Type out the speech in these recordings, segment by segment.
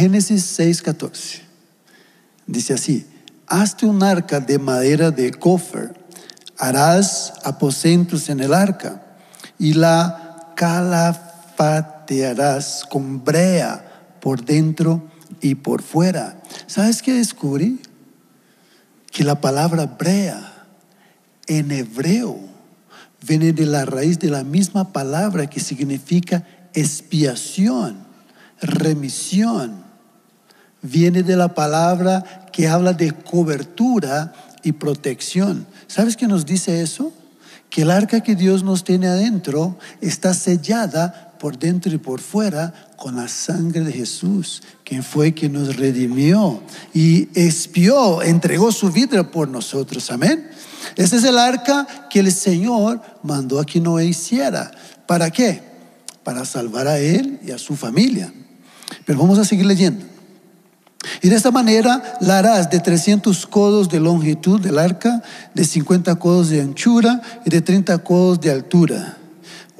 Génesis 6:14. Dice así, hazte un arca de madera de cofer, harás aposentos en el arca y la calafatearás con brea por dentro y por fuera. ¿Sabes qué descubrí? Que la palabra brea en hebreo viene de la raíz de la misma palabra que significa expiación, remisión. Viene de la palabra que habla de cobertura y protección. ¿Sabes qué nos dice eso? Que el arca que Dios nos tiene adentro está sellada por dentro y por fuera con la sangre de Jesús, quien fue quien nos redimió y expió, entregó su vida por nosotros. Amén. Ese es el arca que el Señor mandó a que Noé hiciera. ¿Para qué? Para salvar a él y a su familia. Pero vamos a seguir leyendo. Y de esta manera la harás de 300 codos de longitud del arca, de 50 codos de anchura y de 30 codos de altura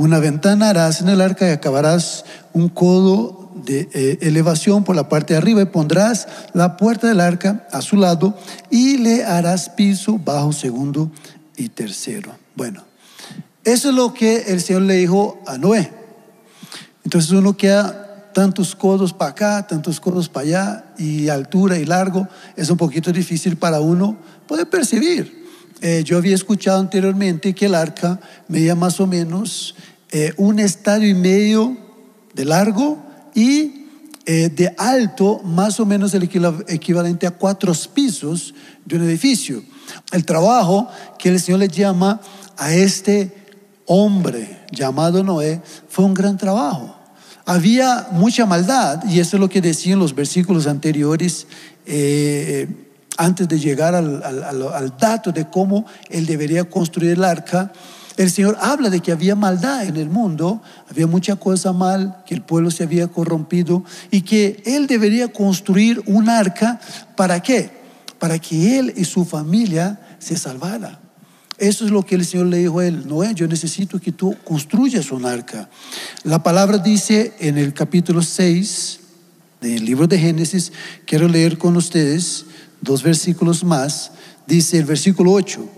una ventana harás en el arca y acabarás un codo de eh, elevación por la parte de arriba y pondrás la puerta del arca a su lado y le harás piso bajo, segundo y tercero. Bueno, eso es lo que el Señor le dijo a Noé. Entonces uno queda tantos codos para acá, tantos codos para allá y altura y largo, es un poquito difícil para uno poder percibir. Eh, yo había escuchado anteriormente que el arca medía más o menos eh, un estadio y medio de largo y eh, de alto, más o menos el equivalente a cuatro pisos de un edificio. El trabajo que el Señor le llama a este hombre llamado Noé fue un gran trabajo. Había mucha maldad, y eso es lo que decían los versículos anteriores, eh, antes de llegar al, al dato de cómo él debería construir el arca el Señor habla de que había maldad en el mundo, había mucha cosa mal, que el pueblo se había corrompido y que Él debería construir un arca. ¿Para qué? Para que Él y su familia se salvara. Eso es lo que el Señor le dijo a él, Noé, yo necesito que tú construyas un arca. La palabra dice en el capítulo 6 del libro de Génesis, quiero leer con ustedes dos versículos más, dice el versículo 8,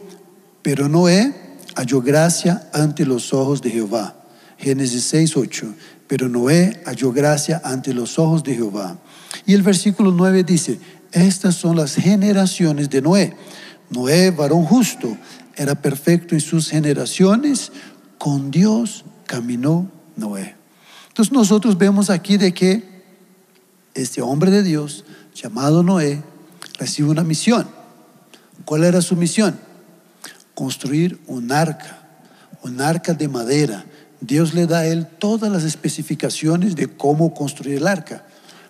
pero Noé halló gracia ante los ojos de Jehová. Génesis 6, 8. Pero Noé halló gracia ante los ojos de Jehová. Y el versículo 9 dice, estas son las generaciones de Noé. Noé, varón justo, era perfecto en sus generaciones, con Dios caminó Noé. Entonces nosotros vemos aquí de que este hombre de Dios, llamado Noé, recibe una misión. ¿Cuál era su misión? construir un arca, un arca de madera. Dios le da a él todas las especificaciones de cómo construir el arca.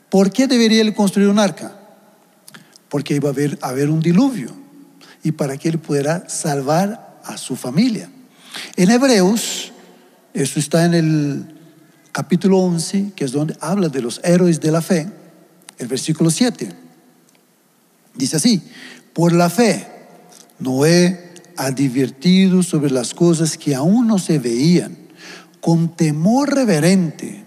¿Por qué debería él construir un arca? Porque iba a haber, a haber un diluvio y para que él pudiera salvar a su familia. En Hebreos, eso está en el capítulo 11, que es donde habla de los héroes de la fe, el versículo 7. Dice así, por la fe, Noé advertido sobre las cosas que aún no se veían, con temor reverente,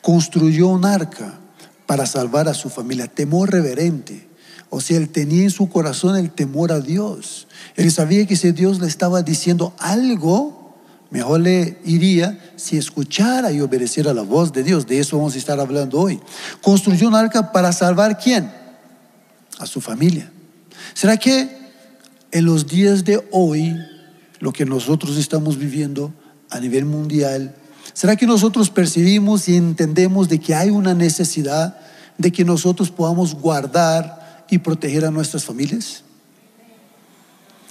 construyó un arca para salvar a su familia. Temor reverente. O sea, él tenía en su corazón el temor a Dios. Él sabía que si Dios le estaba diciendo algo, mejor le iría si escuchara y obedeciera la voz de Dios. De eso vamos a estar hablando hoy. Construyó un arca para salvar quién? A su familia. ¿Será que en los días de hoy, lo que nosotros estamos viviendo a nivel mundial, ¿será que nosotros percibimos y entendemos de que hay una necesidad de que nosotros podamos guardar y proteger a nuestras familias?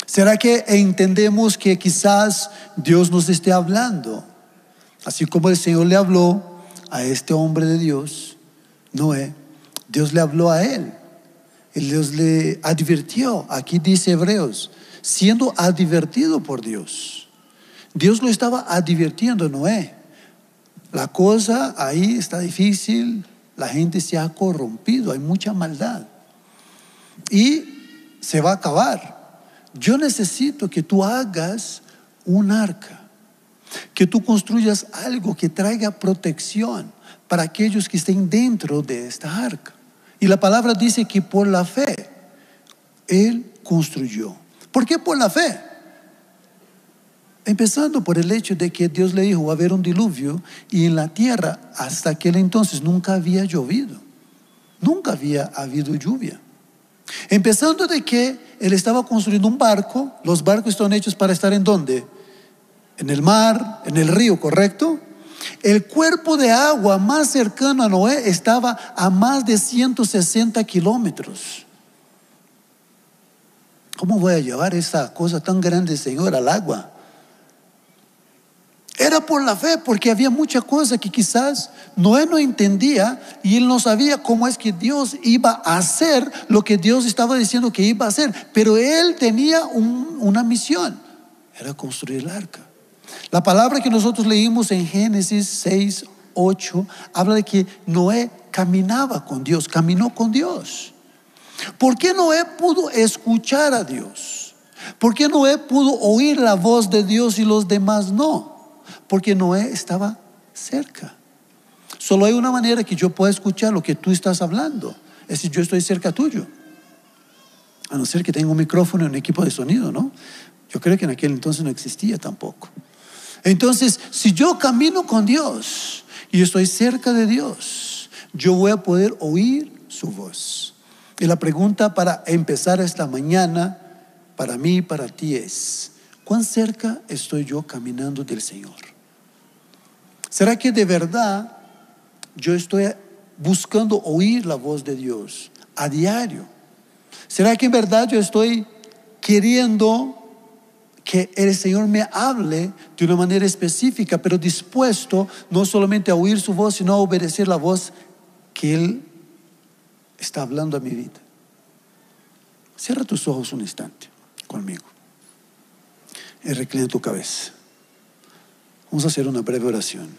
¿Será que entendemos que quizás Dios nos esté hablando? Así como el Señor le habló a este hombre de Dios, Noé, Dios le habló a él. Dios le advirtió, aquí dice Hebreos, siendo advertido por Dios. Dios lo estaba advirtiendo, Noé. La cosa ahí está difícil, la gente se ha corrompido, hay mucha maldad. Y se va a acabar. Yo necesito que tú hagas un arca, que tú construyas algo que traiga protección para aquellos que estén dentro de esta arca. Y la palabra dice que por la fe Él construyó. ¿Por qué por la fe? Empezando por el hecho de que Dios le dijo, va a haber un diluvio y en la tierra hasta aquel entonces nunca había llovido, nunca había habido lluvia. Empezando de que él estaba construyendo un barco, los barcos están hechos para estar en dónde? En el mar, en el río, ¿correcto? El cuerpo de agua más cercano a Noé estaba a más de 160 kilómetros. ¿Cómo voy a llevar esa cosa tan grande, Señor, al agua? Era por la fe, porque había mucha cosa que quizás Noé no entendía y él no sabía cómo es que Dios iba a hacer lo que Dios estaba diciendo que iba a hacer. Pero él tenía una misión, era construir el arca. La palabra que nosotros leímos en Génesis 6, 8, habla de que Noé caminaba con Dios, caminó con Dios. ¿Por qué Noé pudo escuchar a Dios? ¿Por qué Noé pudo oír la voz de Dios y los demás no? Porque Noé estaba cerca. Solo hay una manera que yo pueda escuchar lo que tú estás hablando, es si yo estoy cerca tuyo. A no ser que tenga un micrófono y un equipo de sonido, ¿no? Yo creo que en aquel entonces no existía tampoco. Entonces, si yo camino con Dios y estoy cerca de Dios, yo voy a poder oír su voz. Y la pregunta para empezar esta mañana, para mí y para ti es, ¿cuán cerca estoy yo caminando del Señor? ¿Será que de verdad yo estoy buscando oír la voz de Dios a diario? ¿Será que en verdad yo estoy queriendo que el Señor me hable de una manera específica, pero dispuesto no solamente a oír su voz, sino a obedecer la voz que Él está hablando a mi vida? Cierra tus ojos un instante conmigo y reclina tu cabeza. Vamos a hacer una breve oración.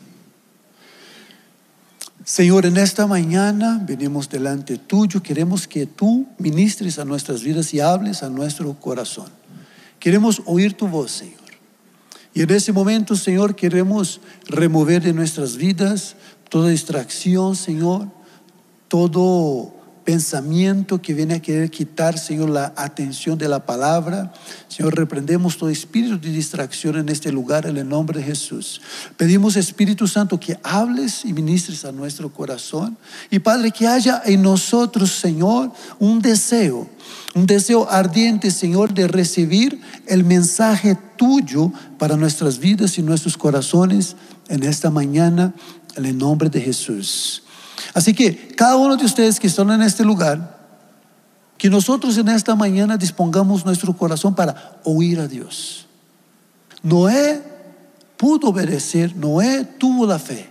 Señor, en esta mañana venimos delante tuyo. Queremos que tú ministres a nuestras vidas y hables a nuestro corazón. Queremos oír tu voz, Señor. Y en ese momento, Señor, queremos remover de nuestras vidas toda distracción, Señor, todo pensamiento que viene a querer quitar, Señor, la atención de la palabra. Señor, reprendemos todo espíritu de distracción en este lugar en el nombre de Jesús. Pedimos, Espíritu Santo, que hables y ministres a nuestro corazón. Y Padre, que haya en nosotros, Señor, un deseo, un deseo ardiente, Señor, de recibir el mensaje tuyo para nuestras vidas y nuestros corazones en esta mañana, en el nombre de Jesús. Así que cada uno de ustedes que están en este lugar, que nosotros en esta mañana dispongamos nuestro corazón para oír a Dios. Noé pudo obedecer, Noé tuvo la fe,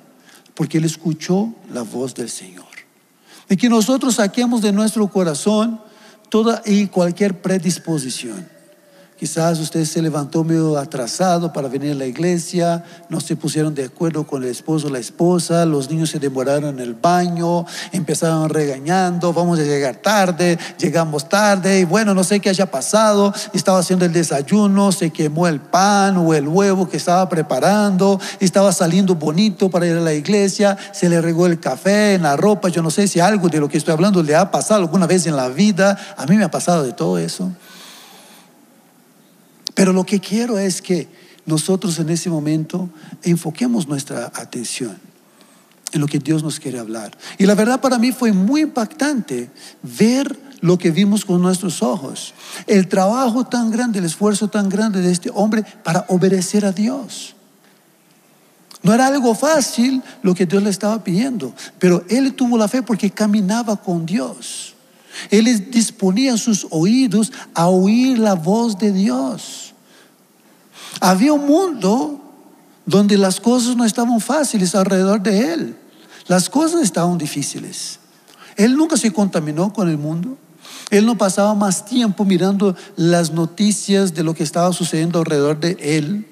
porque él escuchó la voz del Señor. Y que nosotros saquemos de nuestro corazón toda y cualquier predisposición Quizás usted se levantó medio atrasado para venir a la iglesia, no se pusieron de acuerdo con el esposo o la esposa, los niños se demoraron en el baño, empezaron regañando, vamos a llegar tarde, llegamos tarde y bueno, no sé qué haya pasado, estaba haciendo el desayuno, se quemó el pan o el huevo que estaba preparando, estaba saliendo bonito para ir a la iglesia, se le regó el café en la ropa, yo no sé si algo de lo que estoy hablando le ha pasado alguna vez en la vida, a mí me ha pasado de todo eso. Pero lo que quiero es que nosotros en ese momento enfoquemos nuestra atención en lo que Dios nos quiere hablar. Y la verdad para mí fue muy impactante ver lo que vimos con nuestros ojos. El trabajo tan grande, el esfuerzo tan grande de este hombre para obedecer a Dios. No era algo fácil lo que Dios le estaba pidiendo, pero él tuvo la fe porque caminaba con Dios. Él disponía sus oídos a oír la voz de Dios. Había un mundo donde las cosas no estaban fáciles alrededor de él. Las cosas estaban difíciles. Él nunca se contaminó con el mundo. Él no pasaba más tiempo mirando las noticias de lo que estaba sucediendo alrededor de él,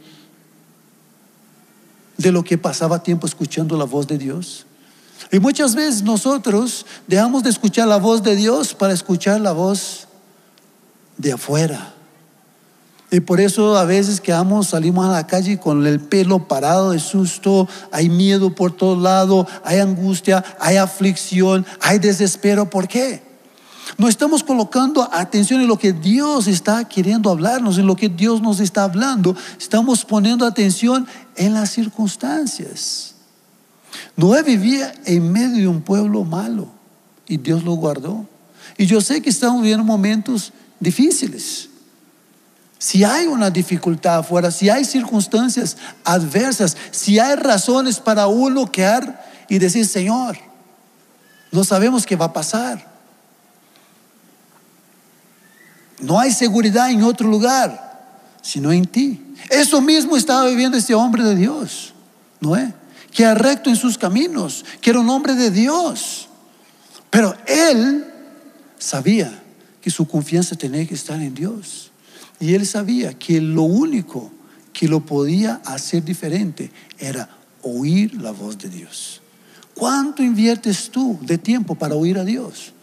de lo que pasaba tiempo escuchando la voz de Dios. Y muchas veces nosotros dejamos de escuchar la voz de Dios para escuchar la voz de afuera. Y por eso a veces quedamos, salimos a la calle con el pelo parado de susto, hay miedo por todos lados, hay angustia, hay aflicción, hay desespero. ¿Por qué? No estamos colocando atención en lo que Dios está queriendo hablarnos, en lo que Dios nos está hablando. Estamos poniendo atención en las circunstancias. Noé vivía en medio de un pueblo malo y Dios lo guardó. Y yo sé que estamos viviendo momentos difíciles. Si hay una dificultad afuera, si hay circunstancias adversas, si hay razones para uno quedar y decir, Señor, no sabemos qué va a pasar. No hay seguridad en otro lugar, sino en ti. Eso mismo estaba viviendo este hombre de Dios, Noé, que era recto en sus caminos, que era un hombre de Dios. Pero él sabía que su confianza tenía que estar en Dios. Y él sabía que lo único que lo podía hacer diferente era oír la voz de Dios. ¿Cuánto inviertes tú de tiempo para oír a Dios?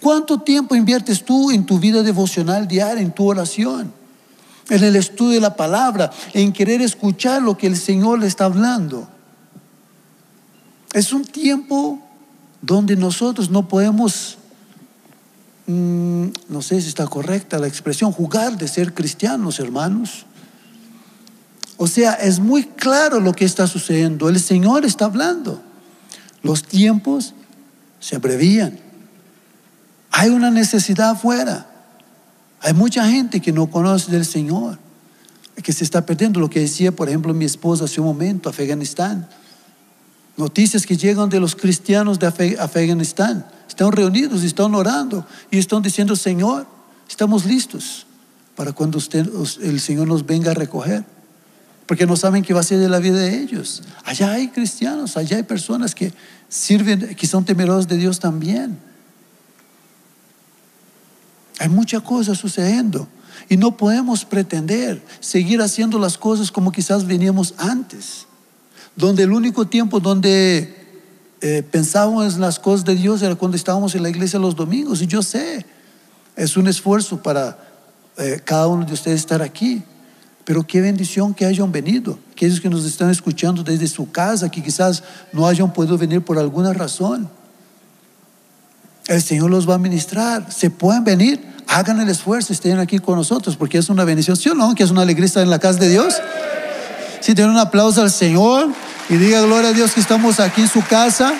¿Cuánto tiempo inviertes tú en tu vida devocional diaria, en tu oración, en el estudio de la palabra, en querer escuchar lo que el Señor le está hablando? Es un tiempo donde nosotros no podemos Mm, no sé si está correcta la expresión, jugar de ser cristianos, hermanos. O sea, es muy claro lo que está sucediendo. El Señor está hablando. Los tiempos se abrevían. Hay una necesidad afuera. Hay mucha gente que no conoce del Señor, que se está perdiendo. Lo que decía, por ejemplo, mi esposa hace un momento, Afganistán. Noticias que llegan de los cristianos de Afganistán están reunidos están orando y están diciendo, Señor, estamos listos para cuando usted, el Señor nos venga a recoger. Porque no saben qué va a ser de la vida de ellos. Allá hay cristianos, allá hay personas que sirven, que son temerosos de Dios también. Hay muchas cosas sucediendo y no podemos pretender seguir haciendo las cosas como quizás veníamos antes, donde el único tiempo donde eh, pensábamos en las cosas de Dios era cuando estábamos en la iglesia los domingos. Y yo sé, es un esfuerzo para eh, cada uno de ustedes estar aquí. Pero qué bendición que hayan venido. Aquellos que nos están escuchando desde su casa, que quizás no hayan podido venir por alguna razón. El Señor los va a ministrar. Se pueden venir, hagan el esfuerzo, estén aquí con nosotros, porque es una bendición, ¿sí o no? Que es una alegría estar en la casa de Dios. Si tienen un aplauso al Señor y diga gloria a Dios que estamos aquí en su casa.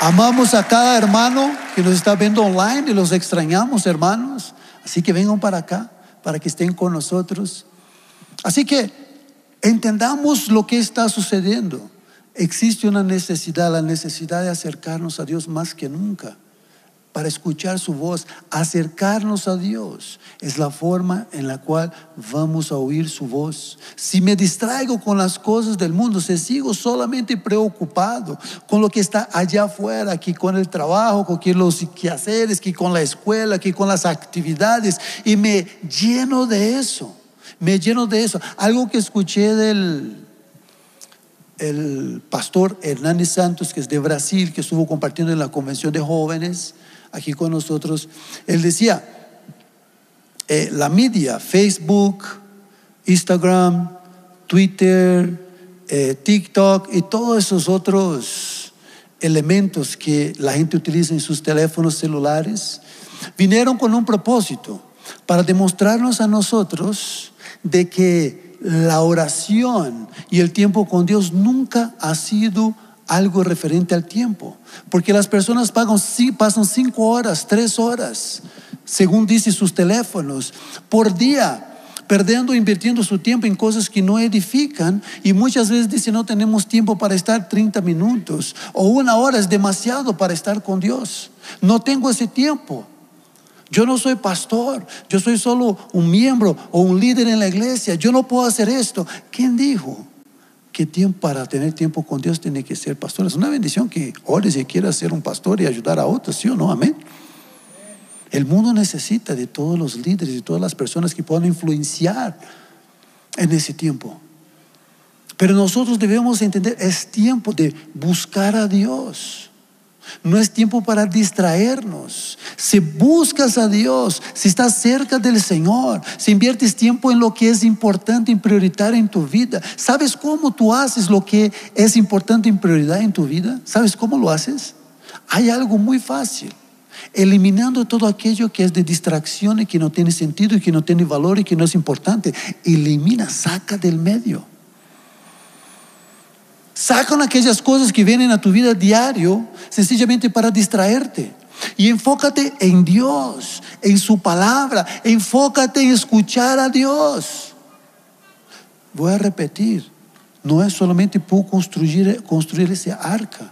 Amamos a cada hermano que nos está viendo online y los extrañamos, hermanos. Así que vengan para acá, para que estén con nosotros. Así que entendamos lo que está sucediendo. Existe una necesidad, la necesidad de acercarnos a Dios más que nunca para escuchar su voz, acercarnos a Dios. Es la forma en la cual vamos a oír su voz. Si me distraigo con las cosas del mundo, si sigo solamente preocupado con lo que está allá afuera, aquí con el trabajo, con los quehaceres, aquí con la escuela, aquí con las actividades, y me lleno de eso, me lleno de eso. Algo que escuché del el pastor Hernández Santos, que es de Brasil, que estuvo compartiendo en la convención de jóvenes, aquí con nosotros, él decía, eh, la media, Facebook, Instagram, Twitter, eh, TikTok y todos esos otros elementos que la gente utiliza en sus teléfonos celulares, vinieron con un propósito, para demostrarnos a nosotros de que la oración y el tiempo con Dios nunca ha sido algo referente al tiempo. Porque las personas pasan cinco horas, tres horas, según dicen sus teléfonos, por día, perdiendo, invirtiendo su tiempo en cosas que no edifican. Y muchas veces dicen, no tenemos tiempo para estar 30 minutos o una hora es demasiado para estar con Dios. No tengo ese tiempo. Yo no soy pastor, yo soy solo un miembro o un líder en la iglesia. Yo no puedo hacer esto. ¿Quién dijo? Que tiempo para tener tiempo con Dios tiene que ser pastor. Es una bendición que ores y quieras ser un pastor y ayudar a otros, ¿sí o no? Amén. El mundo necesita de todos los líderes y todas las personas que puedan influenciar en ese tiempo. Pero nosotros debemos entender, es tiempo de buscar a Dios. No es tiempo para distraernos. Si buscas a Dios, si estás cerca del Señor, si inviertes tiempo en lo que es importante y prioritario en tu vida, ¿sabes cómo tú haces lo que es importante y prioridad en tu vida? ¿Sabes cómo lo haces? Hay algo muy fácil. Eliminando todo aquello que es de distracción y que no tiene sentido y que no tiene valor y que no es importante. Elimina, saca del medio. Sacan aquellas cosas que vienen a tu vida diario sencillamente para distraerte. Y enfócate en Dios, en su palabra. Enfócate en escuchar a Dios. Voy a repetir, no es solamente por construir, construir ese arca.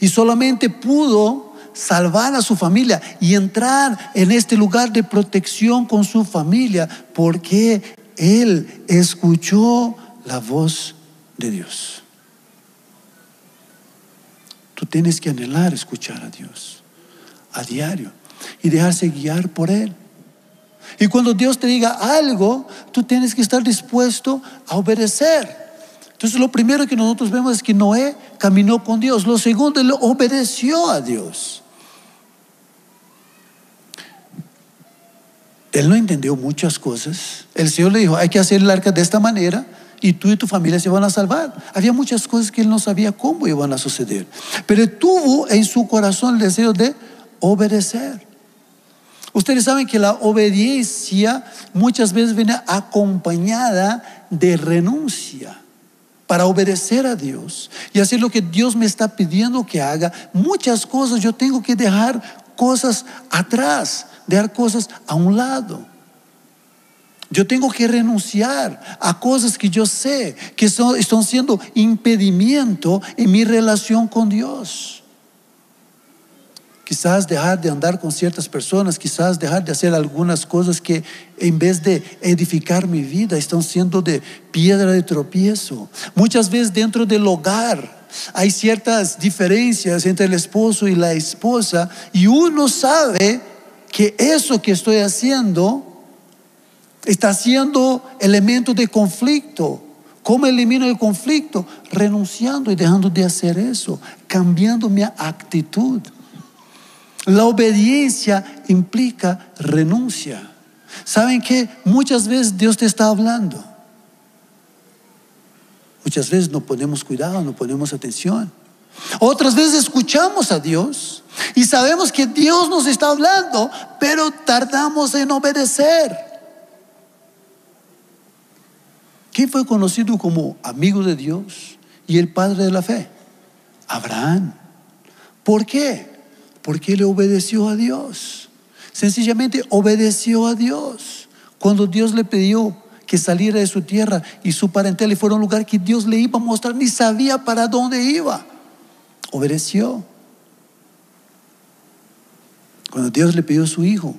Y solamente pudo salvar a su familia y entrar en este lugar de protección con su familia porque él escuchó la voz de Dios. Tú tienes que anhelar escuchar a Dios a diario y dejarse guiar por Él. Y cuando Dios te diga algo, tú tienes que estar dispuesto a obedecer. Entonces lo primero que nosotros vemos es que Noé caminó con Dios. Lo segundo, él obedeció a Dios. Él no entendió muchas cosas. El Señor le dijo, hay que hacer el arca de esta manera y tú y tu familia se van a salvar. Había muchas cosas que él no sabía cómo iban a suceder, pero tuvo en su corazón el deseo de obedecer. Ustedes saben que la obediencia muchas veces viene acompañada de renuncia. Para obedecer a Dios y hacer lo que Dios me está pidiendo que haga, muchas cosas yo tengo que dejar cosas atrás, dejar cosas a un lado. Yo tengo que renunciar a cosas que yo sé que son, están siendo impedimento en mi relación con Dios. Quizás dejar de andar con ciertas personas, quizás dejar de hacer algunas cosas que en vez de edificar mi vida están siendo de piedra de tropiezo. Muchas veces dentro del hogar hay ciertas diferencias entre el esposo y la esposa y uno sabe que eso que estoy haciendo está siendo elemento de conflicto. ¿Cómo elimino el conflicto? Renunciando y dejando de hacer eso, cambiando mi actitud. La obediencia implica renuncia. ¿Saben que Muchas veces Dios te está hablando. Muchas veces no ponemos cuidado, no ponemos atención. Otras veces escuchamos a Dios y sabemos que Dios nos está hablando, pero tardamos en obedecer. ¿Quién fue conocido como amigo de Dios y el padre de la fe? Abraham. ¿Por qué? Porque le obedeció a Dios. Sencillamente obedeció a Dios. Cuando Dios le pidió que saliera de su tierra y su parentela y fuera a un lugar que Dios le iba a mostrar, ni sabía para dónde iba. Obedeció. Cuando Dios le pidió a su hijo,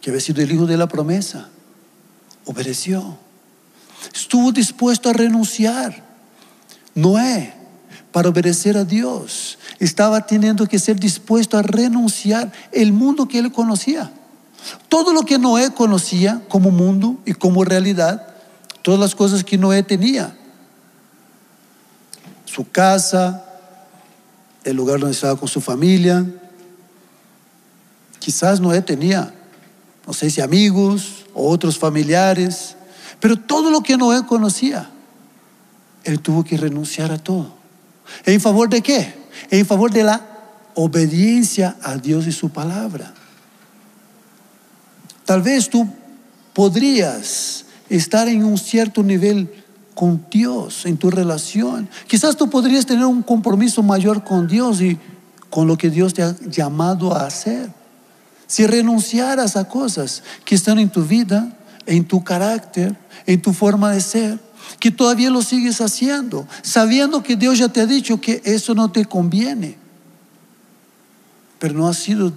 que había sido el hijo de la promesa, obedeció. Estuvo dispuesto a renunciar. Noé, para obedecer a Dios, estaba teniendo que ser dispuesto a renunciar el mundo que él conocía. Todo lo que Noé conocía como mundo y como realidad, todas las cosas que Noé tenía, su casa, el lugar donde estaba con su familia, quizás Noé tenía, no sé si amigos o otros familiares, pero todo lo que Noé conocía, él tuvo que renunciar a todo. ¿En favor de qué? En favor de la obediencia a Dios y su palabra. Tal vez tú podrías estar en un cierto nivel con Dios, en tu relación. Quizás tú podrías tener un compromiso mayor con Dios y con lo que Dios te ha llamado a hacer. Si renunciaras a cosas que están en tu vida, en tu carácter, en tu forma de ser, que todavía lo sigues haciendo, sabiendo que Dios ya te ha dicho que eso no te conviene, pero no has sido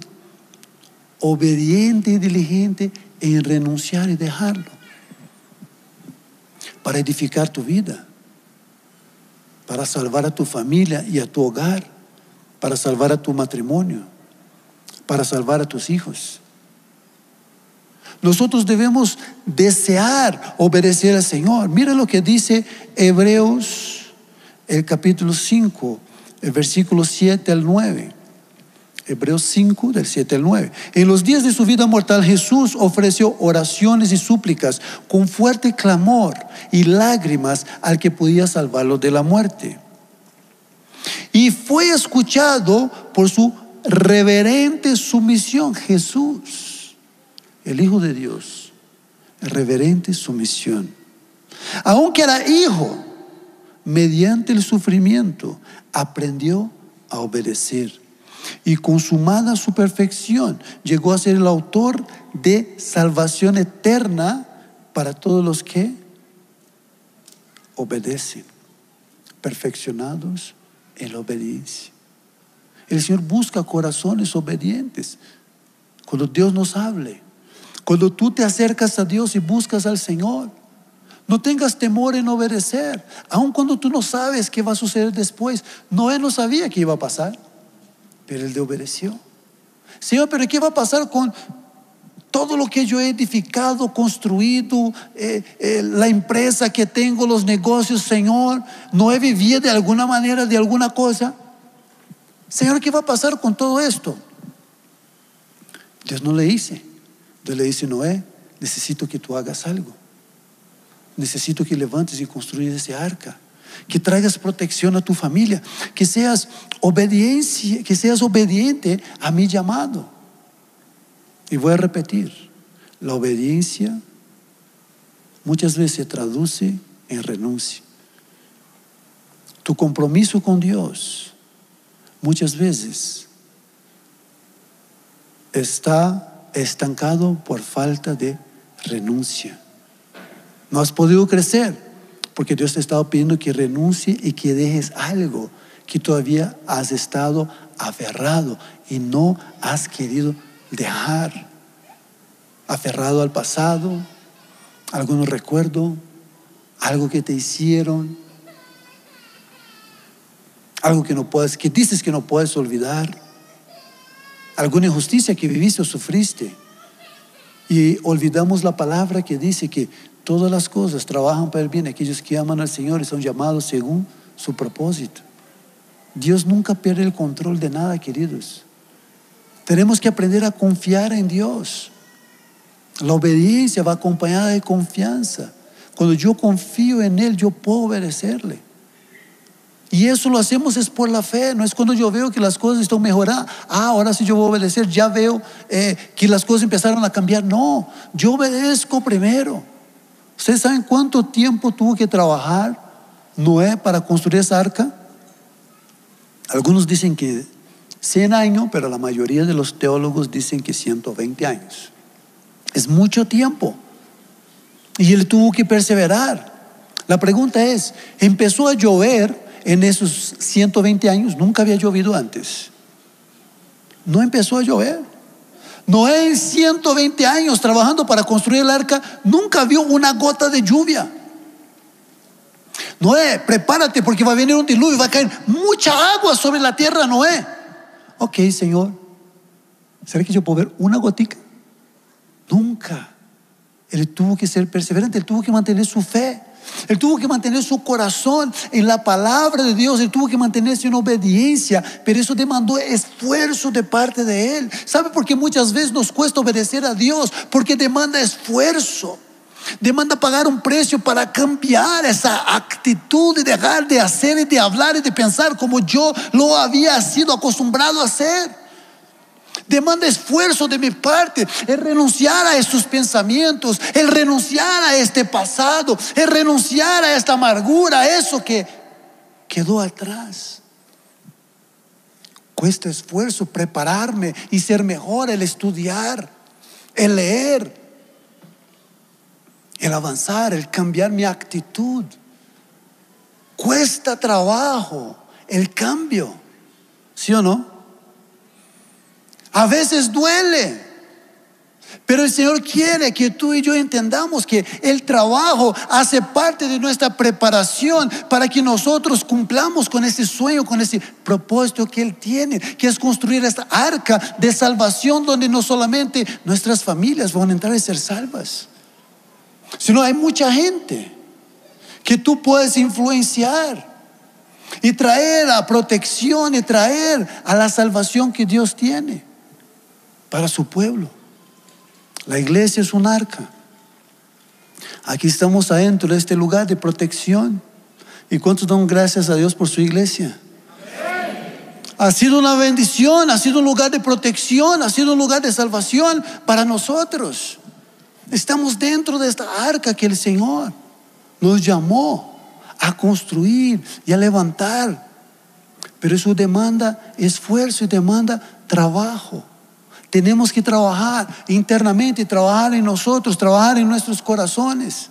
obediente y diligente en renunciar y dejarlo para edificar tu vida, para salvar a tu familia y a tu hogar, para salvar a tu matrimonio, para salvar a tus hijos. Nosotros debemos desear obedecer al Señor. Mira lo que dice Hebreos, el capítulo 5, el versículo 7 al 9. Hebreos 5, del 7 al 9. En los días de su vida mortal, Jesús ofreció oraciones y súplicas con fuerte clamor y lágrimas al que podía salvarlo de la muerte. Y fue escuchado por su reverente sumisión. Jesús, el Hijo de Dios, reverente sumisión. Aunque era hijo, mediante el sufrimiento, aprendió a obedecer y consumada su perfección, llegó a ser el autor de salvación eterna para todos los que obedecen, perfeccionados en la obediencia. El Señor busca corazones obedientes. Cuando Dios nos hable, cuando tú te acercas a Dios y buscas al Señor, no tengas temor en obedecer, aun cuando tú no sabes qué va a suceder después. Noé no sabía qué iba a pasar pero él le obedeció. Señor, pero ¿qué va a pasar con todo lo que yo he edificado, construido, eh, eh, la empresa que tengo, los negocios, Señor? ¿No he vivido de alguna manera, de alguna cosa? Señor, ¿qué va a pasar con todo esto? Dios no le dice. Dios le dice, Noé, necesito que tú hagas algo. Necesito que levantes y construyas ese arca que traigas protección a tu familia, que seas obediencia, que seas obediente a mi llamado. Y voy a repetir, la obediencia muchas veces se traduce en renuncia. Tu compromiso con Dios muchas veces está estancado por falta de renuncia. No has podido crecer porque Dios te ha estado pidiendo que renuncie y que dejes algo que todavía has estado aferrado y no has querido dejar. Aferrado al pasado, algún recuerdo, algo que te hicieron, algo que no puedes, que dices que no puedes olvidar, alguna injusticia que viviste o sufriste. Y olvidamos la palabra que dice que Todas las cosas trabajan para el bien. Aquellos que aman al Señor y son llamados según su propósito. Dios nunca pierde el control de nada, queridos. Tenemos que aprender a confiar en Dios. La obediencia va acompañada de confianza. Cuando yo confío en Él, yo puedo obedecerle. Y eso lo hacemos es por la fe, no es cuando yo veo que las cosas están mejorando. Ah, ahora sí yo voy a obedecer, ya veo eh, que las cosas empezaron a cambiar. No, yo obedezco primero. ¿Ustedes saben cuánto tiempo tuvo que trabajar Noé para construir esa arca? Algunos dicen que 100 años, pero la mayoría de los teólogos dicen que 120 años. Es mucho tiempo. Y él tuvo que perseverar. La pregunta es, ¿empezó a llover en esos 120 años? Nunca había llovido antes. No empezó a llover. Noé en 120 años trabajando para construir el arca, nunca vio una gota de lluvia. Noé, prepárate porque va a venir un diluvio, va a caer mucha agua sobre la tierra, Noé. Ok, Señor, ¿será que yo puedo ver una gotica? Nunca. Él tuvo que ser perseverante, él tuvo que mantener su fe. Él tuvo que mantener su corazón en la palabra de Dios, él tuvo que mantenerse en obediencia, pero eso demandó esfuerzo de parte de él. ¿Sabe por qué muchas veces nos cuesta obedecer a Dios? Porque demanda esfuerzo. Demanda pagar un precio para cambiar esa actitud de dejar de hacer y de hablar y de pensar como yo lo había sido acostumbrado a hacer demanda esfuerzo de mi parte, el renunciar a estos pensamientos, el renunciar a este pasado, el renunciar a esta amargura, eso que quedó atrás. Cuesta esfuerzo prepararme y ser mejor, el estudiar, el leer, el avanzar, el cambiar mi actitud. Cuesta trabajo el cambio, ¿sí o no? A veces duele. Pero el Señor quiere que tú y yo entendamos que el trabajo hace parte de nuestra preparación para que nosotros cumplamos con ese sueño, con ese propósito que Él tiene, que es construir esta arca de salvación donde no solamente nuestras familias van a entrar y ser salvas, sino hay mucha gente que tú puedes influenciar y traer a protección y traer a la salvación que Dios tiene para su pueblo. La iglesia es un arca. Aquí estamos adentro de este lugar de protección. ¿Y cuántos dan gracias a Dios por su iglesia? Ha sido una bendición, ha sido un lugar de protección, ha sido un lugar de salvación para nosotros. Estamos dentro de esta arca que el Señor nos llamó a construir y a levantar. Pero eso demanda esfuerzo y demanda trabajo. Tenemos que trabajar internamente, trabajar en nosotros, trabajar en nuestros corazones.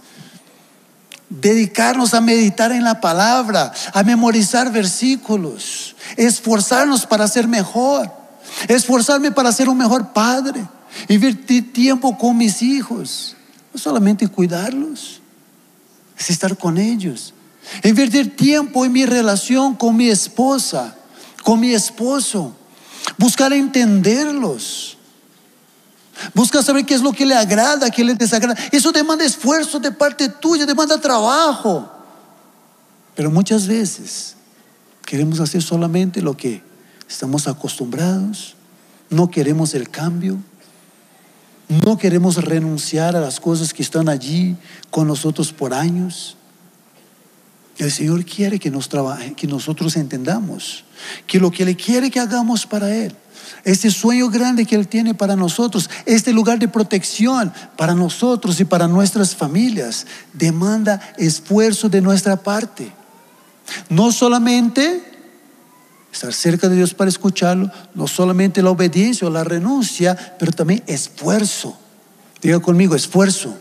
Dedicarnos a meditar en la palabra, a memorizar versículos, esforzarnos para ser mejor, esforzarme para ser un mejor padre, invertir tiempo con mis hijos, no solamente cuidarlos, es estar con ellos, invertir tiempo en mi relación con mi esposa, con mi esposo, buscar entenderlos. Busca saber qué es lo que le agrada, qué le desagrada. Eso demanda esfuerzo de parte tuya, demanda trabajo. Pero muchas veces queremos hacer solamente lo que estamos acostumbrados. No queremos el cambio. No queremos renunciar a las cosas que están allí con nosotros por años. El Señor quiere que, nos trabaje, que nosotros entendamos que lo que Él quiere que hagamos para Él, este sueño grande que Él tiene para nosotros, este lugar de protección para nosotros y para nuestras familias, demanda esfuerzo de nuestra parte. No solamente estar cerca de Dios para escucharlo, no solamente la obediencia o la renuncia, pero también esfuerzo. Diga conmigo, esfuerzo.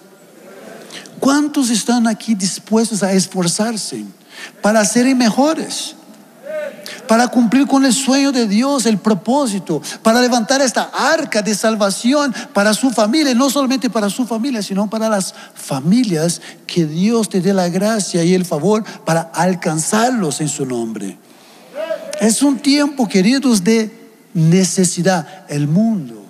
¿Cuántos están aquí dispuestos a esforzarse para ser mejores? Para cumplir con el sueño de Dios, el propósito, para levantar esta arca de salvación para su familia, no solamente para su familia, sino para las familias que Dios te dé la gracia y el favor para alcanzarlos en su nombre. Es un tiempo, queridos, de necesidad. El mundo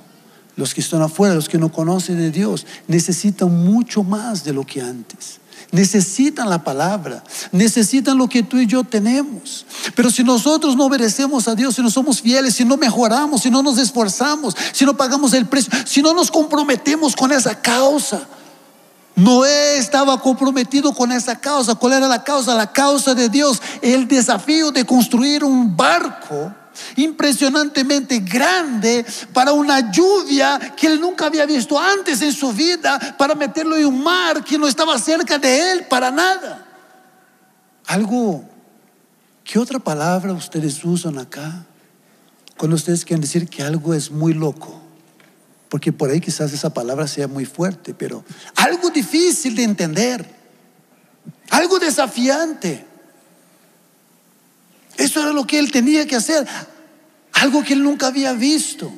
los que están afuera, los que no conocen de Dios, necesitan mucho más de lo que antes. Necesitan la palabra, necesitan lo que tú y yo tenemos. Pero si nosotros no obedecemos a Dios, si no somos fieles, si no mejoramos, si no nos esforzamos, si no pagamos el precio, si no nos comprometemos con esa causa. Noé estaba comprometido con esa causa. ¿Cuál era la causa? La causa de Dios, el desafío de construir un barco impresionantemente grande para una lluvia que él nunca había visto antes en su vida, para meterlo en un mar que no estaba cerca de él para nada. Algo, ¿qué otra palabra ustedes usan acá? Cuando ustedes quieren decir que algo es muy loco. Porque por ahí quizás esa palabra sea muy fuerte, pero algo difícil de entender, algo desafiante. Eso era lo que él tenía que hacer, algo que él nunca había visto.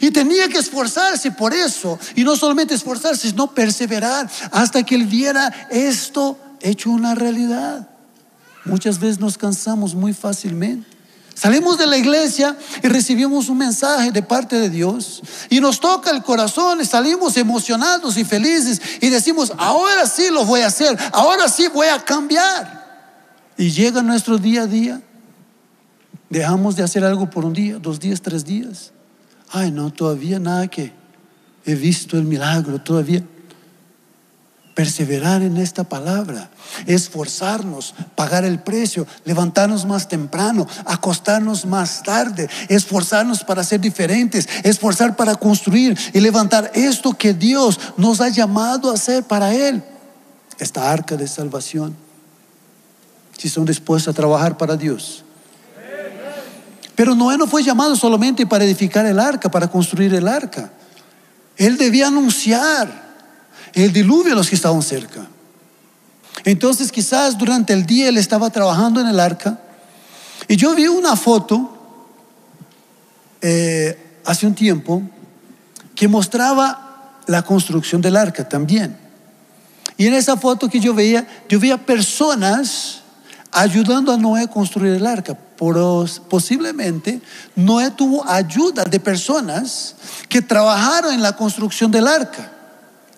Y tenía que esforzarse por eso, y no solamente esforzarse, sino perseverar hasta que él viera esto hecho una realidad. Muchas veces nos cansamos muy fácilmente. Salimos de la iglesia y recibimos un mensaje de parte de Dios y nos toca el corazón y salimos emocionados y felices y decimos, ahora sí lo voy a hacer, ahora sí voy a cambiar. Y llega nuestro día a día Dejamos de hacer algo por un día, dos días, tres días. Ay, no, todavía nada que he visto el milagro, todavía. Perseverar en esta palabra, esforzarnos, pagar el precio, levantarnos más temprano, acostarnos más tarde, esforzarnos para ser diferentes, esforzar para construir y levantar esto que Dios nos ha llamado a hacer para Él, esta arca de salvación. Si son dispuestos a trabajar para Dios, pero Noé no fue llamado solamente para edificar el arca, para construir el arca. Él debía anunciar el diluvio a los que estaban cerca. Entonces quizás durante el día él estaba trabajando en el arca y yo vi una foto eh, hace un tiempo que mostraba la construcción del arca también. Y en esa foto que yo veía, yo veía personas ayudando a Noé a construir el arca. Posiblemente Noé tuvo ayuda de personas que trabajaron en la construcción del arca.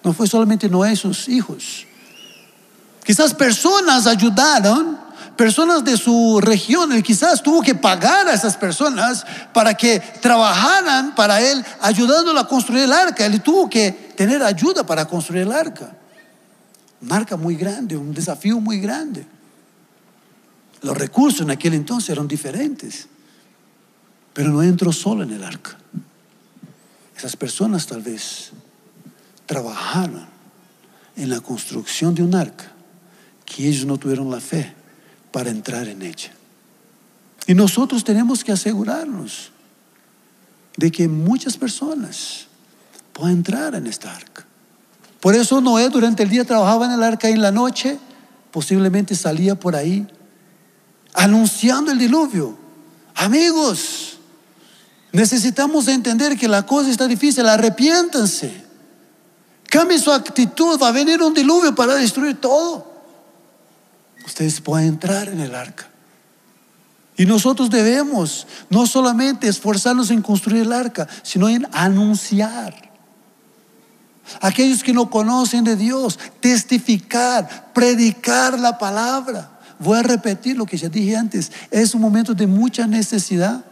No fue solamente Noé y sus hijos. Quizás personas ayudaron personas de su región. Él quizás tuvo que pagar a esas personas para que trabajaran para él, ayudándolo a construir el arca. Él tuvo que tener ayuda para construir el arca. Un arca muy grande, un desafío muy grande. Los recursos en aquel entonces eran diferentes. Pero no entró solo en el arca. Esas personas tal vez trabajaron en la construcción de un arca que ellos no tuvieron la fe para entrar en ella. Y nosotros tenemos que asegurarnos de que muchas personas puedan entrar en esta arca. Por eso Noé durante el día trabajaba en el arca y en la noche posiblemente salía por ahí anunciando el diluvio. Amigos, necesitamos entender que la cosa está difícil, arrepiéntanse. Cambie su actitud, va a venir un diluvio para destruir todo. Ustedes pueden entrar en el arca. Y nosotros debemos no solamente esforzarnos en construir el arca, sino en anunciar. Aquellos que no conocen de Dios, testificar, predicar la palabra. Voy a repetir lo que ya dije antes. Es un momento de mucha necesidad.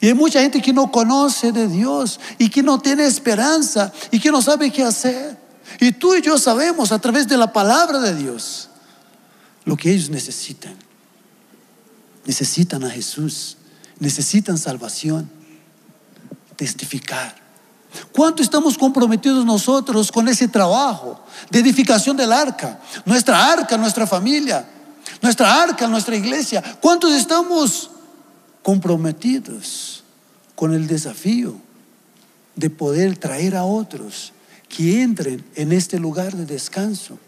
Y hay mucha gente que no conoce de Dios y que no tiene esperanza y que no sabe qué hacer. Y tú y yo sabemos a través de la palabra de Dios lo que ellos necesitan. Necesitan a Jesús, necesitan salvación, testificar. ¿Cuánto estamos comprometidos nosotros con ese trabajo de edificación del arca? Nuestra arca, nuestra familia, nuestra arca, nuestra iglesia. ¿Cuántos estamos comprometidos con el desafío de poder traer a otros que entren en este lugar de descanso?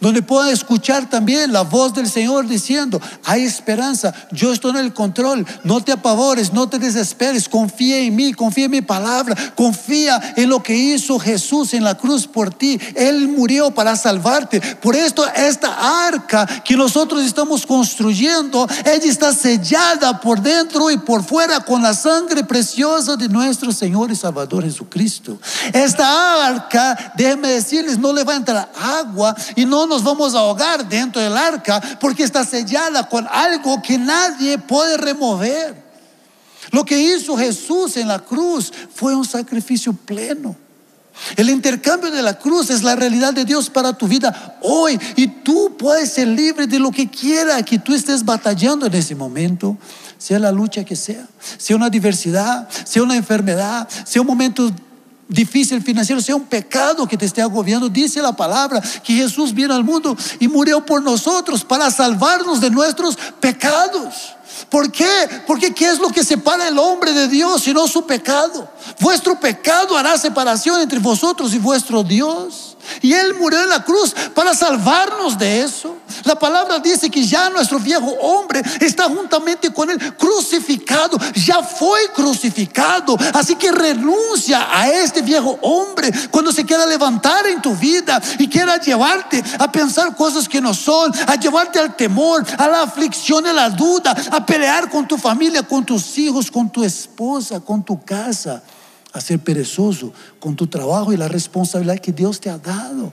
Donde pueda escuchar también la voz del Señor diciendo, hay esperanza, yo estoy en el control, no te apavores, no te desesperes, confía en mí, confía en mi palabra, confía en lo que hizo Jesús en la cruz por ti. Él murió para salvarte. Por esto esta arca que nosotros estamos construyendo, ella está sellada por dentro y por fuera con la sangre preciosa de nuestro Señor y Salvador Jesucristo. Esta arca, déjenme decirles, no le va a entrar agua y no nos vamos a ahogar dentro del arca porque está sellada con algo que nadie puede remover. Lo que hizo Jesús en la cruz fue un sacrificio pleno. El intercambio de la cruz es la realidad de Dios para tu vida hoy y tú puedes ser libre de lo que quiera que tú estés batallando en ese momento, sea la lucha que sea, sea una diversidad, sea una enfermedad, sea un momento difícil financiero, sea un pecado que te esté agobiando. Dice la palabra que Jesús vino al mundo y murió por nosotros para salvarnos de nuestros pecados. ¿Por qué? Porque ¿qué es lo que separa el hombre de Dios sino su pecado? Vuestro pecado hará separación entre vosotros y vuestro Dios. Y Él murió en la cruz para salvarnos de eso. La palabra dice que ya nuestro viejo hombre está juntamente con Él crucificado. Ya fue crucificado. Así que renuncia a este viejo hombre cuando se quiera levantar en tu vida y quiera llevarte a pensar cosas que no son, a llevarte al temor, a la aflicción, a la duda, a pelear con tu familia, con tus hijos, con tu esposa, con tu casa a ser perezoso con tu trabajo y la responsabilidad que Dios te ha dado.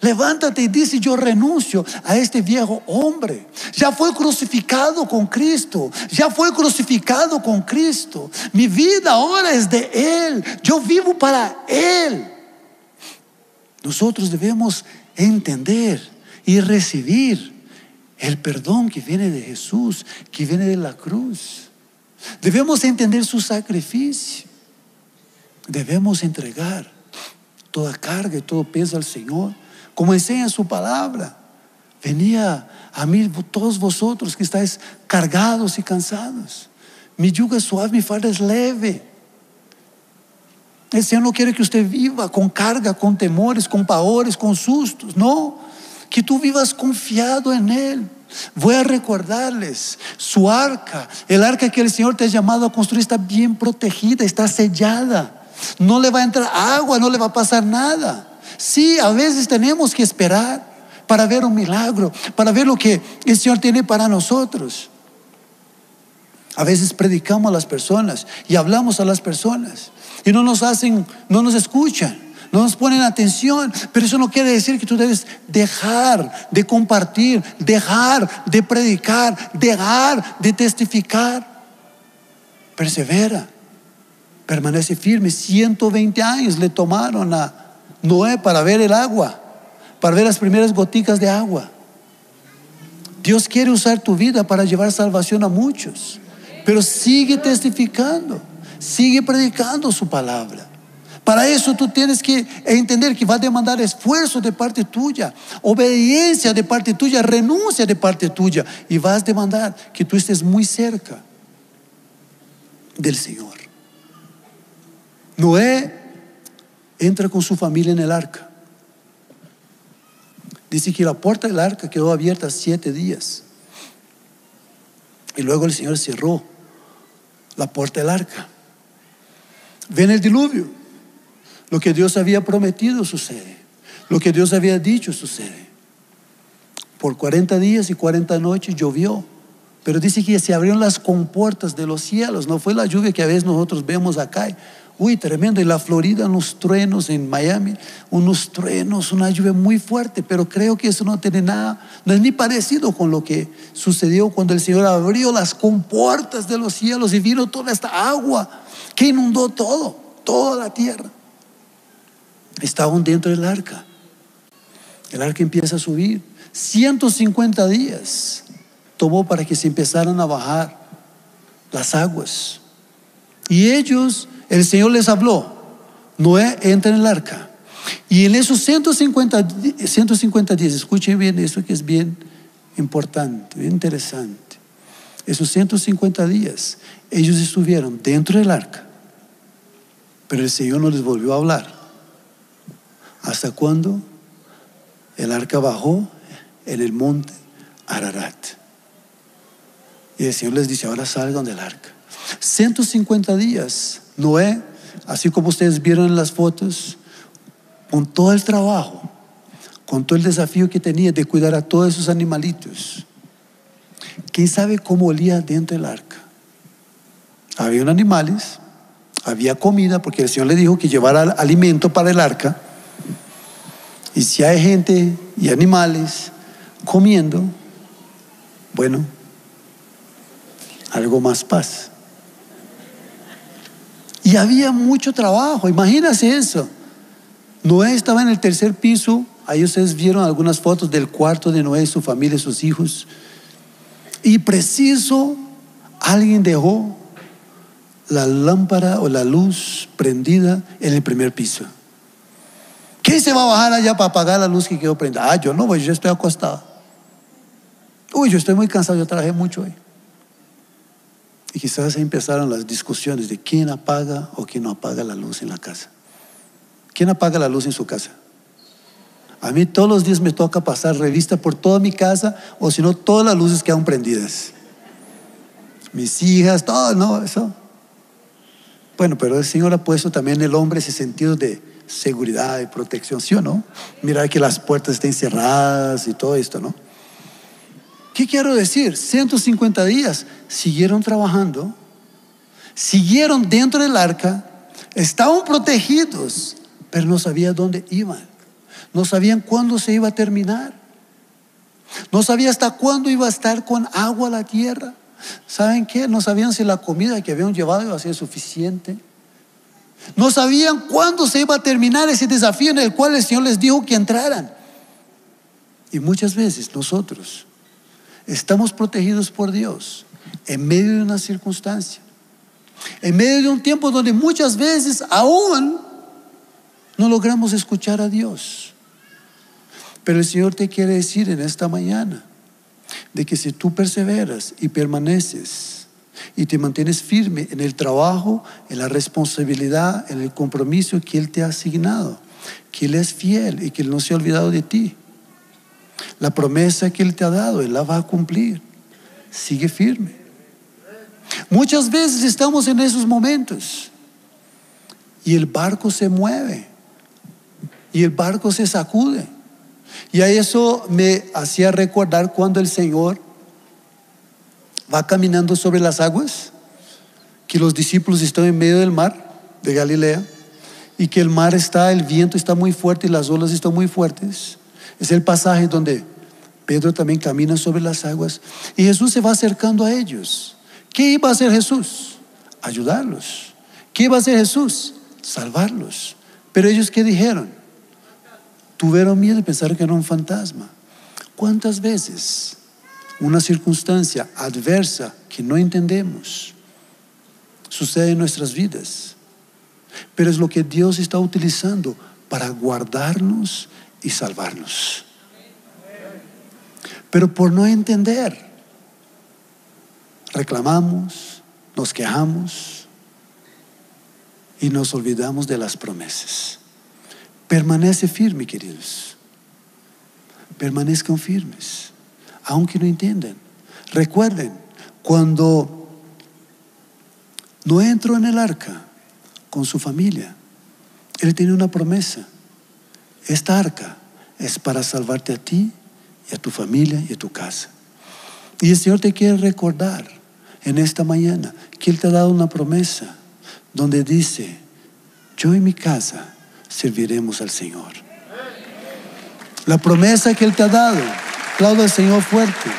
Levántate y dice, yo renuncio a este viejo hombre. Ya fue crucificado con Cristo. Ya fue crucificado con Cristo. Mi vida ahora es de Él. Yo vivo para Él. Nosotros debemos entender y recibir el perdón que viene de Jesús, que viene de la cruz. Debemos entender su sacrificio debemos entregar toda carga y todo peso al Señor, como enseña su palabra. Venía a mí todos vosotros que estáis cargados y cansados. Mi yugo es suave, mi falda es leve. El Señor no quiere que usted viva con carga, con temores, con pavores, con sustos. No, que tú vivas confiado en Él. Voy a recordarles, su arca, el arca que el Señor te ha llamado a construir está bien protegida, está sellada. No le va a entrar agua, no le va a pasar nada. Sí, a veces tenemos que esperar para ver un milagro, para ver lo que el Señor tiene para nosotros. A veces predicamos a las personas y hablamos a las personas y no nos hacen, no nos escuchan, no nos ponen atención, pero eso no quiere decir que tú debes dejar de compartir, dejar de predicar, dejar de testificar. Persevera, permanece firme. 120 años le tomaron a Noé para ver el agua, para ver las primeras goticas de agua. Dios quiere usar tu vida para llevar salvación a muchos, pero sigue testificando, sigue predicando su palabra. Para eso tú tienes que entender que va a demandar esfuerzo de parte tuya, obediencia de parte tuya, renuncia de parte tuya. Y vas a demandar que tú estés muy cerca del Señor. Noé entra con su familia en el arca. Dice que la puerta del arca quedó abierta siete días. Y luego el Señor cerró la puerta del arca. Ven el diluvio. Lo que Dios había prometido sucede. Lo que Dios había dicho sucede. Por 40 días y 40 noches llovió. Pero dice que se abrieron las compuertas de los cielos. No fue la lluvia que a veces nosotros vemos acá. Uy, tremendo. En la Florida, unos truenos, en Miami, unos truenos, una lluvia muy fuerte. Pero creo que eso no tiene nada, no es ni parecido con lo que sucedió cuando el Señor abrió las compuertas de los cielos y vino toda esta agua que inundó todo, toda la tierra. Estaban dentro del arca. El arca empieza a subir. 150 días tomó para que se empezaran a bajar las aguas. Y ellos el Señor les habló, Noé entra en el arca. Y en esos 150, 150 días, escuchen bien esto que es bien importante, bien interesante. Esos 150 días, ellos estuvieron dentro del arca, pero el Señor no les volvió a hablar. ¿Hasta cuando El arca bajó en el monte Ararat. Y el Señor les dice, ahora salgan del arca. 150 días Noé, así como ustedes vieron en las fotos, con todo el trabajo, con todo el desafío que tenía de cuidar a todos esos animalitos. ¿Quién sabe cómo olía dentro del arca? Había animales, había comida, porque el Señor le dijo que llevara alimento para el arca. Y si hay gente y animales comiendo, bueno, algo más paz. Y había mucho trabajo, imagínense eso. Noé estaba en el tercer piso, ahí ustedes vieron algunas fotos del cuarto de Noé, su familia, sus hijos. Y preciso, alguien dejó la lámpara o la luz prendida en el primer piso. ¿Quién se va a bajar allá para apagar la luz que quedó prendida? Ah, yo no, pues yo estoy acostado. Uy, yo estoy muy cansado, yo trabajé mucho hoy. Y quizás empezaron las discusiones de quién apaga o quién no apaga la luz en la casa. ¿Quién apaga la luz en su casa? A mí todos los días me toca pasar revista por toda mi casa o si no todas las luces quedan prendidas. Mis hijas, todo, no, eso. Bueno, pero el Señor ha puesto también en el hombre ese sentido de seguridad y protección, ¿sí o no? Mirar que las puertas estén cerradas y todo esto, ¿no? ¿Qué quiero decir? 150 días siguieron trabajando, siguieron dentro del arca, estaban protegidos, pero no sabían dónde iban. No sabían cuándo se iba a terminar. No sabían hasta cuándo iba a estar con agua la tierra. ¿Saben qué? No sabían si la comida que habían llevado iba a ser suficiente. No sabían cuándo se iba a terminar ese desafío en el cual el Señor les dijo que entraran. Y muchas veces nosotros Estamos protegidos por Dios en medio de una circunstancia, en medio de un tiempo donde muchas veces aún no logramos escuchar a Dios. Pero el Señor te quiere decir en esta mañana de que si tú perseveras y permaneces y te mantienes firme en el trabajo, en la responsabilidad, en el compromiso que Él te ha asignado, que Él es fiel y que Él no se ha olvidado de ti, la promesa que Él te ha dado, Él la va a cumplir. Sigue firme. Muchas veces estamos en esos momentos y el barco se mueve y el barco se sacude. Y a eso me hacía recordar cuando el Señor va caminando sobre las aguas, que los discípulos están en medio del mar de Galilea y que el mar está, el viento está muy fuerte y las olas están muy fuertes. Es el pasaje donde Pedro también camina sobre las aguas y Jesús se va acercando a ellos. ¿Qué iba a hacer Jesús? Ayudarlos. ¿Qué iba a hacer Jesús? Salvarlos. Pero ellos qué dijeron? Tuvieron miedo y pensaron que era un fantasma. ¿Cuántas veces una circunstancia adversa que no entendemos sucede en nuestras vidas? Pero es lo que Dios está utilizando para guardarnos y salvarnos. Pero por no entender, reclamamos, nos quejamos y nos olvidamos de las promesas. Permanece firme, queridos. Permanezcan firmes, aunque no entiendan. Recuerden, cuando no entró en el arca con su familia, él tenía una promesa. Esta arca es para salvarte a ti y a tu familia y a tu casa. Y el Señor te quiere recordar en esta mañana que Él te ha dado una promesa donde dice, yo y mi casa serviremos al Señor. La promesa que Él te ha dado, aplauda al Señor fuerte.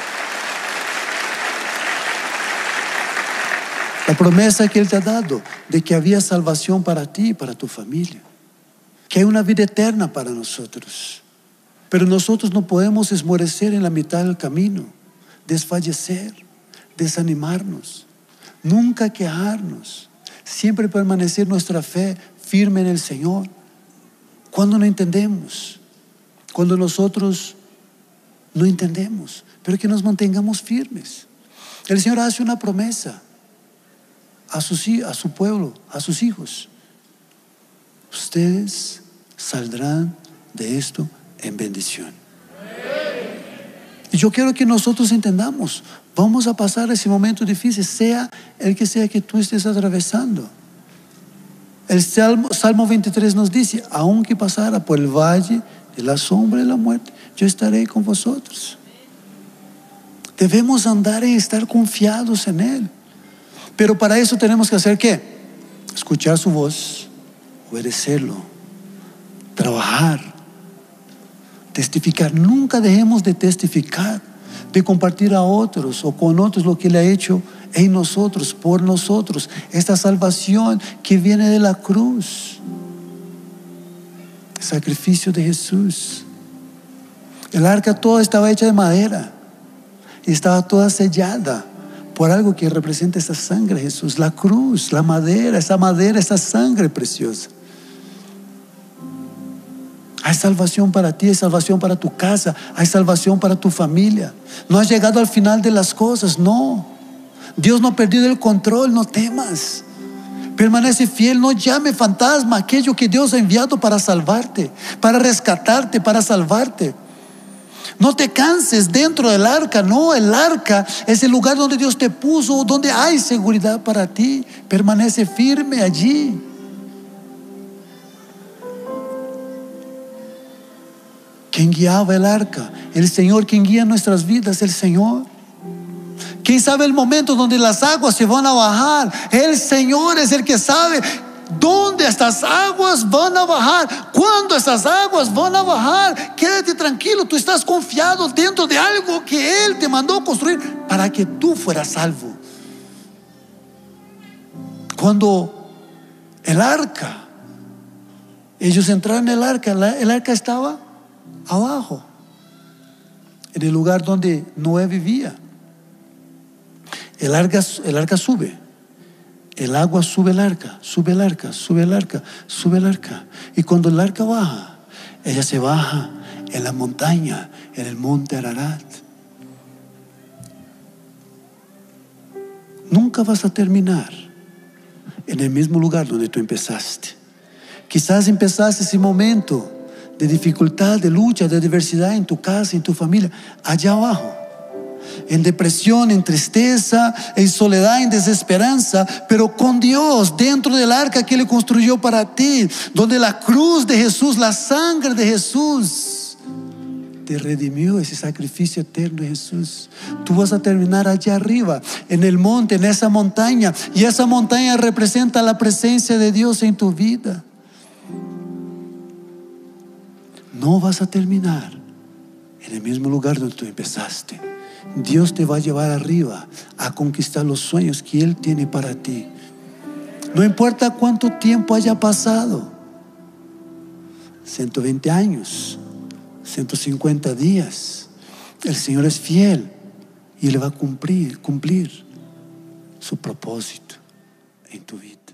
La promesa que Él te ha dado de que había salvación para ti y para tu familia que hay una vida eterna para nosotros. Pero nosotros no podemos esmorecer en la mitad del camino, desfallecer, desanimarnos, nunca quejarnos, siempre permanecer nuestra fe firme en el Señor. Cuando no entendemos, cuando nosotros no entendemos, pero que nos mantengamos firmes. El Señor hace una promesa a, a su pueblo, a sus hijos. Ustedes saldrán de esto en bendición. Y yo quiero que nosotros entendamos, vamos a pasar ese momento difícil, sea el que sea que tú estés atravesando. El Salmo, Salmo 23 nos dice, aunque pasara por el valle de la sombra de la muerte, yo estaré con vosotros. Debemos andar y estar confiados en Él. Pero para eso tenemos que hacer qué? Escuchar su voz, obedecerlo trabajar, testificar. Nunca dejemos de testificar, de compartir a otros o con otros lo que Él ha hecho en nosotros, por nosotros. Esta salvación que viene de la cruz. El sacrificio de Jesús. El arca toda estaba hecha de madera y estaba toda sellada por algo que representa esa sangre Jesús, la cruz, la madera, esa madera, esa sangre preciosa. Hay salvación para ti, hay salvación para tu casa, hay salvación para tu familia. No has llegado al final de las cosas, no. Dios no ha perdido el control, no temas. Permanece fiel, no llame fantasma aquello que Dios ha enviado para salvarte, para rescatarte, para salvarte. No te canses dentro del arca, no, el arca es el lugar donde Dios te puso, donde hay seguridad para ti. Permanece firme allí. ¿Quién guiaba el arca? El Señor, quien guía nuestras vidas, el Señor. ¿Quién sabe el momento donde las aguas se van a bajar? El Señor es el que sabe dónde estas aguas van a bajar, cuándo estas aguas van a bajar. Quédate tranquilo, tú estás confiado dentro de algo que Él te mandó construir para que tú fueras salvo. Cuando el arca, ellos entraron en el arca, el arca estaba abajo, en el lugar donde Noé vivía. El arca, el arca sube, el agua sube el arca, sube el arca, sube el arca, sube el arca. Y cuando el arca baja, ella se baja en la montaña, en el monte Ararat. Nunca vas a terminar en el mismo lugar donde tú empezaste. Quizás empezaste ese momento de dificultad, de lucha, de adversidad en tu casa, en tu familia, allá abajo. En depresión, en tristeza, en soledad, en desesperanza, pero con Dios dentro del arca que Él construyó para ti, donde la cruz de Jesús, la sangre de Jesús, te redimió ese sacrificio eterno de Jesús. Tú vas a terminar allá arriba, en el monte, en esa montaña, y esa montaña representa la presencia de Dios en tu vida. No vas a terminar en el mismo lugar donde tú empezaste. Dios te va a llevar arriba a conquistar los sueños que Él tiene para ti. No importa cuánto tiempo haya pasado, 120 años, 150 días, el Señor es fiel y Él va a cumplir, cumplir su propósito en tu vida.